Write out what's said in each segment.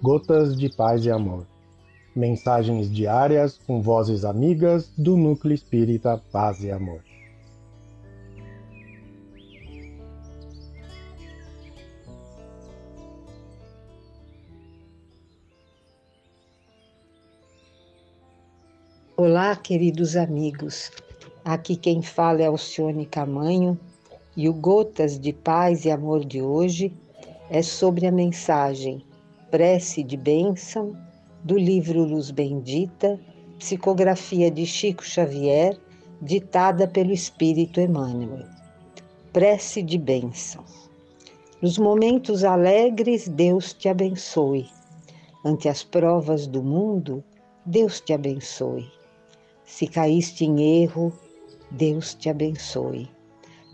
Gotas de Paz e Amor. Mensagens diárias com vozes amigas do Núcleo Espírita Paz e Amor. Olá, queridos amigos. Aqui quem fala é Alcione Camanho e o Gotas de Paz e Amor de hoje é sobre a mensagem Prece de Bênção do livro Luz Bendita, psicografia de Chico Xavier, ditada pelo Espírito Emmanuel. Prece de Bênção. Nos momentos alegres, Deus te abençoe. Ante as provas do mundo, Deus te abençoe. Se caíste em erro, Deus te abençoe.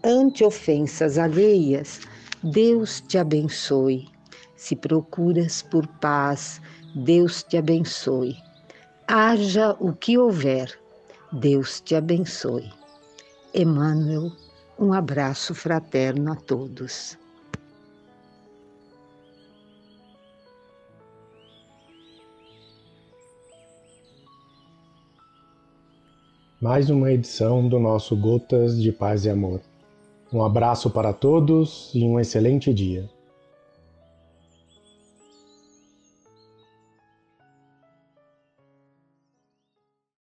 Ante ofensas alheias, Deus te abençoe. Se procuras por paz, Deus te abençoe. Haja o que houver, Deus te abençoe. Emmanuel, um abraço fraterno a todos. Mais uma edição do nosso Gotas de Paz e Amor. Um abraço para todos e um excelente dia.